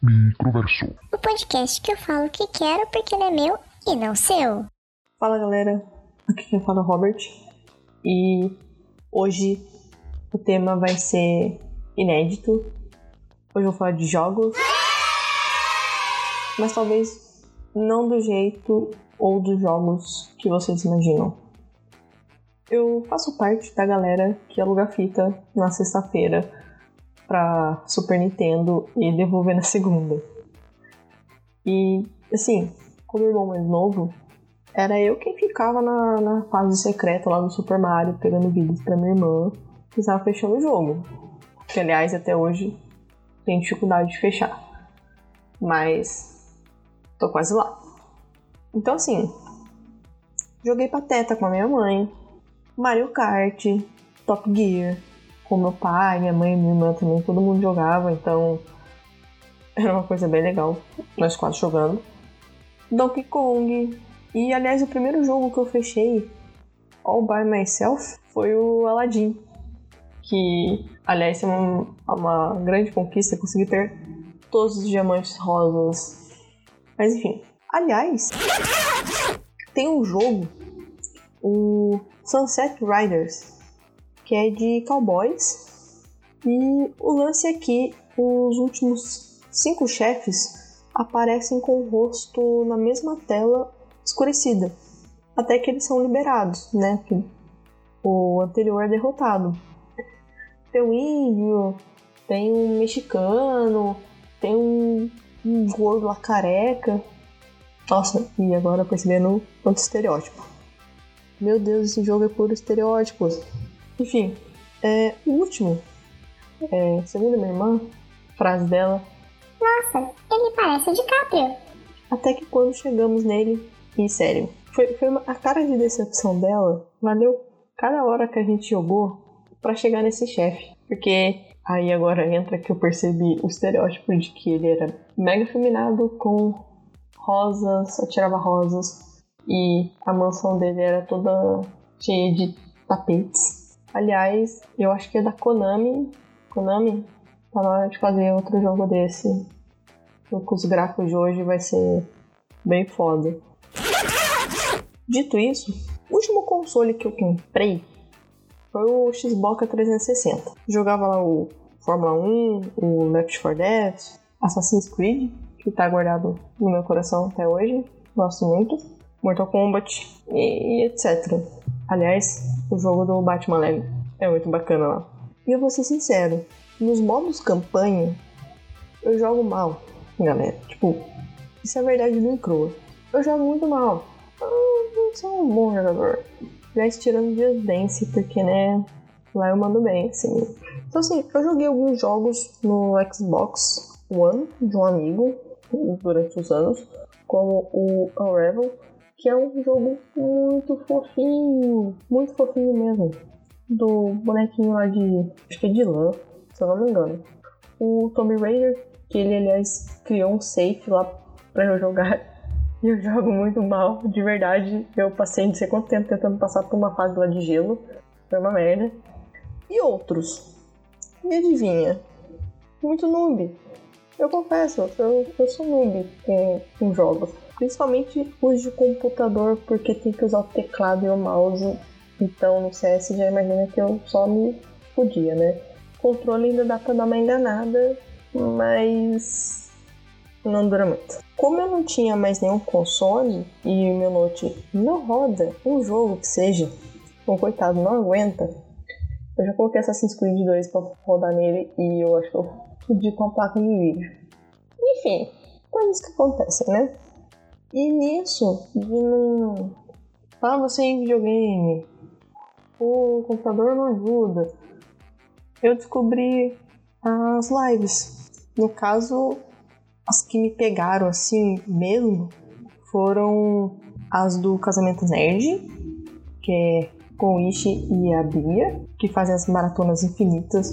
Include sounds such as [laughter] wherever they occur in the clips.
Microverso. O podcast que eu falo o que quero porque ele é meu e não seu. Fala galera, aqui quem fala é o Robert e hoje o tema vai ser inédito. Hoje eu vou falar de jogos, mas talvez não do jeito ou dos jogos que vocês imaginam. Eu faço parte da galera que aluga fita na sexta-feira pra Super Nintendo e devolver na segunda. E, assim, como irmão mais novo, era eu quem ficava na, na fase secreta lá do Super Mario, pegando vídeos pra minha irmã, que estava fechando o jogo. Que, aliás, até hoje tem dificuldade de fechar. Mas tô quase lá. Então, assim, joguei Pateta com a minha mãe, Mario Kart, Top Gear, com meu pai, minha mãe, minha irmã também, todo mundo jogava, então era uma coisa bem legal, nós quatro jogando. Donkey Kong, e aliás, o primeiro jogo que eu fechei all by myself foi o Aladdin, que aliás é uma, uma grande conquista conseguir ter todos os diamantes rosas. Mas enfim, aliás, tem um jogo, o Sunset Riders, que é de cowboys. E o lance é que os últimos cinco chefes aparecem com o rosto na mesma tela escurecida, até que eles são liberados, né? O anterior é derrotado. Tem um índio, tem um mexicano, tem um, um gordo lá careca. Nossa, e agora percebendo quanto estereótipo. Meu Deus, esse jogo é puro estereótipos. Enfim, é, o último, é, segundo minha irmã, frase dela. Nossa, ele parece o DiCaprio. Até que quando chegamos nele, e sério, foi, foi uma, a cara de decepção dela, valeu cada hora que a gente jogou para chegar nesse chefe. Porque aí agora entra que eu percebi o estereótipo de que ele era mega feminado com rosas, só tirava rosas, e a mansão dele era toda cheia de tapetes. Aliás, eu acho que é da Konami. Konami, tá na hora de fazer outro jogo desse. Com os gráficos de hoje vai ser bem foda. Dito isso, o último console que eu comprei foi o Xbox 360. Jogava lá o Fórmula 1, o Left 4 Dead, Assassin's Creed, que tá guardado no meu coração até hoje. Gosto muito. Mortal Kombat e etc. Aliás, o jogo do Batman Lego é muito bacana lá. E eu vou ser sincero, nos modos campanha, eu jogo mal, galera. Tipo, isso é verdade do crua. Eu jogo muito mal. Eu não sou um bom jogador. Já tirando Just Dance, porque, né, lá eu mando bem, assim. Então, assim, eu joguei alguns jogos no Xbox One de um amigo durante os anos, como o Unravel, que é um jogo muito fofinho, muito fofinho mesmo. Do bonequinho lá de. acho que é de lã, se eu não me engano. O Tomb Raider, que ele aliás criou um safe lá pra eu jogar. E [laughs] eu jogo muito mal, de verdade. Eu passei não sei quanto tempo tentando passar por uma fase lá de gelo. Foi uma merda. E outros. E adivinha? Muito noob. Eu confesso, eu, eu sou noob com, com jogos. Principalmente os de computador, porque tem que usar o teclado e o mouse. Então no CS já imagina que eu só me podia, né? Controle ainda dá pra dar uma enganada, mas não dura muito. Como eu não tinha mais nenhum console e meu note não roda um jogo que seja, o coitado não aguenta, eu já coloquei Assassin's Creed 2 pra rodar nele e eu acho que eu fudi com a placa de vídeo. Enfim, coisas que acontecem, né? E nisso, não. Ah, você em videogame. O computador não ajuda. Eu descobri as lives. No caso, as que me pegaram assim mesmo foram as do Casamento Nerd, que é com o Ishi e a Bia, que fazem as maratonas infinitas.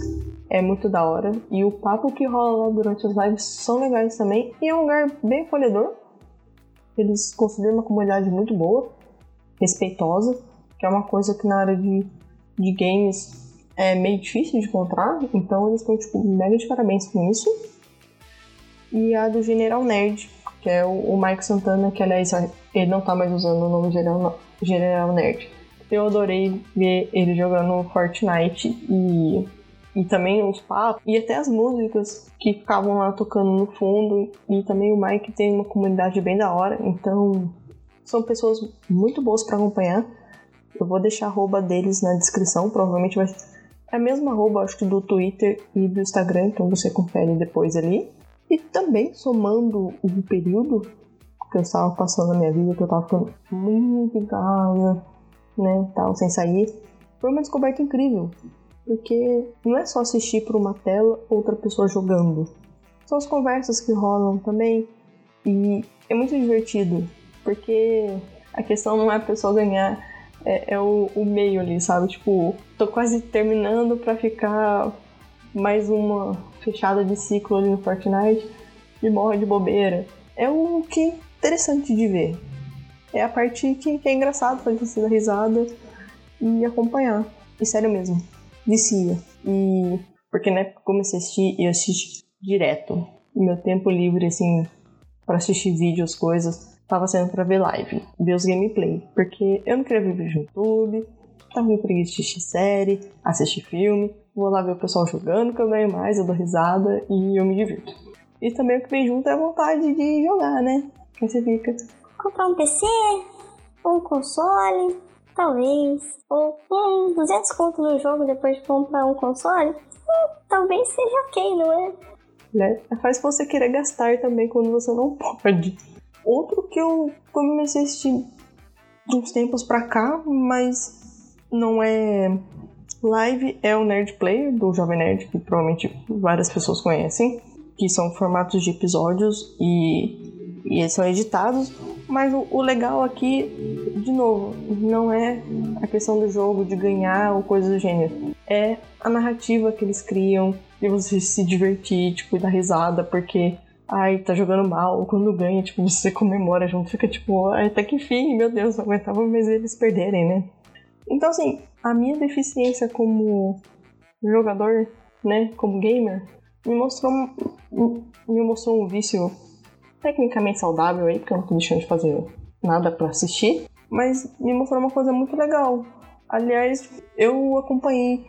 É muito da hora. E o papo que rola lá durante as lives são legais também. E é um lugar bem acolhedor. Eles construíram uma comunidade muito boa, respeitosa, que é uma coisa que na área de, de games é meio difícil de encontrar. Então eles estão, tipo, mega de parabéns com isso. e a do General Nerd, que é o, o Mike Santana, que aliás ele não tá mais usando o nome General, General Nerd. Eu adorei ver ele jogando Fortnite e, e também os papos e até as músicas que ficavam lá tocando no fundo. E também o Mike tem uma comunidade bem da hora, então são pessoas muito boas para acompanhar. Eu vou deixar a arroba deles na descrição, provavelmente vai é a mesma arroba, acho que do Twitter e do Instagram, então você confere depois ali. E também, somando o período que eu estava passando na minha vida, que eu estava ficando muito em casa, né, tal, sem sair, foi uma descoberta incrível. Porque não é só assistir por uma tela outra pessoa jogando. São as conversas que rolam também. E é muito divertido. Porque a questão não é a pessoa ganhar é, é o, o, meio ali, sabe? Tipo, tô quase terminando pra ficar mais uma fechada de ciclo ali no Fortnite e morre de bobeira. É o que é interessante de ver. É a parte que, que é engraçado pra gente dar risada e acompanhar. E sério mesmo, vicia. E porque né, comecei a assistir e assisti direto. Meu tempo livre, assim, para assistir vídeos, coisas, tava sendo pra ver live, ver os gameplay. Porque eu não queria ver vídeo no YouTube, tava com preguiça de assistir série, assistir filme. Vou lá ver o pessoal jogando, que eu ganho mais, eu dou risada e eu me divirto. E também o que vem junto é a vontade de jogar, né? Aí você fica. Comprar um PC, um console, talvez. Ou um 200 conto no jogo depois de comprar um console. Hum, talvez seja ok, não é? Né? Faz você querer gastar também quando você não pode. Outro que eu comecei a assistir de uns tempos pra cá, mas não é live, é o Nerd Player do Jovem Nerd, que provavelmente várias pessoas conhecem, que são formatos de episódios e, e eles são editados. Mas o, o legal aqui, de novo, não é a questão do jogo, de ganhar ou coisa do gênero. É a narrativa que eles criam, de você se divertir, tipo, dar risada, porque ai, tá jogando mal, quando ganha, tipo, você comemora junto, fica tipo, até que fim, meu Deus, não aguentava mais eles perderem, né? Então, assim, a minha deficiência como jogador, né, como gamer, me mostrou, me mostrou um vício tecnicamente saudável aí, porque eu não tô deixando de fazer nada para assistir, mas me mostrou uma coisa muito legal. Aliás, eu acompanhei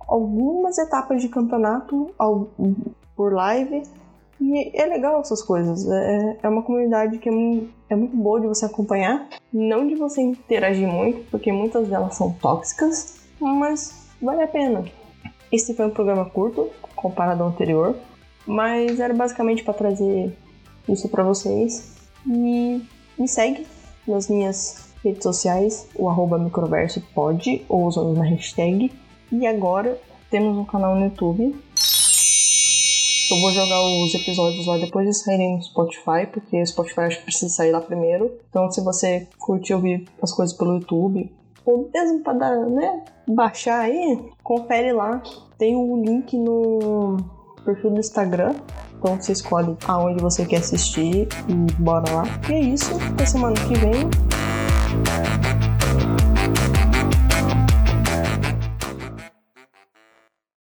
algumas etapas de campeonato por live e é legal essas coisas. É, é uma comunidade que é, é muito boa de você acompanhar. Não de você interagir muito, porque muitas delas são tóxicas, mas vale a pena. Esse foi um programa curto, comparado ao anterior, mas era basicamente para trazer isso para vocês. E me segue nas minhas redes sociais, o arroba microverso pode, ou usando a hashtag. E agora temos um canal no YouTube eu vou jogar os episódios lá depois de saírem no Spotify, porque o Spotify acho que precisa sair lá primeiro. Então, se você curte ouvir as coisas pelo YouTube, ou mesmo para dar, né, baixar aí, confere lá. Tem o um link no perfil do Instagram. Então você escolhe aonde você quer assistir e bora lá. E é isso. Até semana que vem.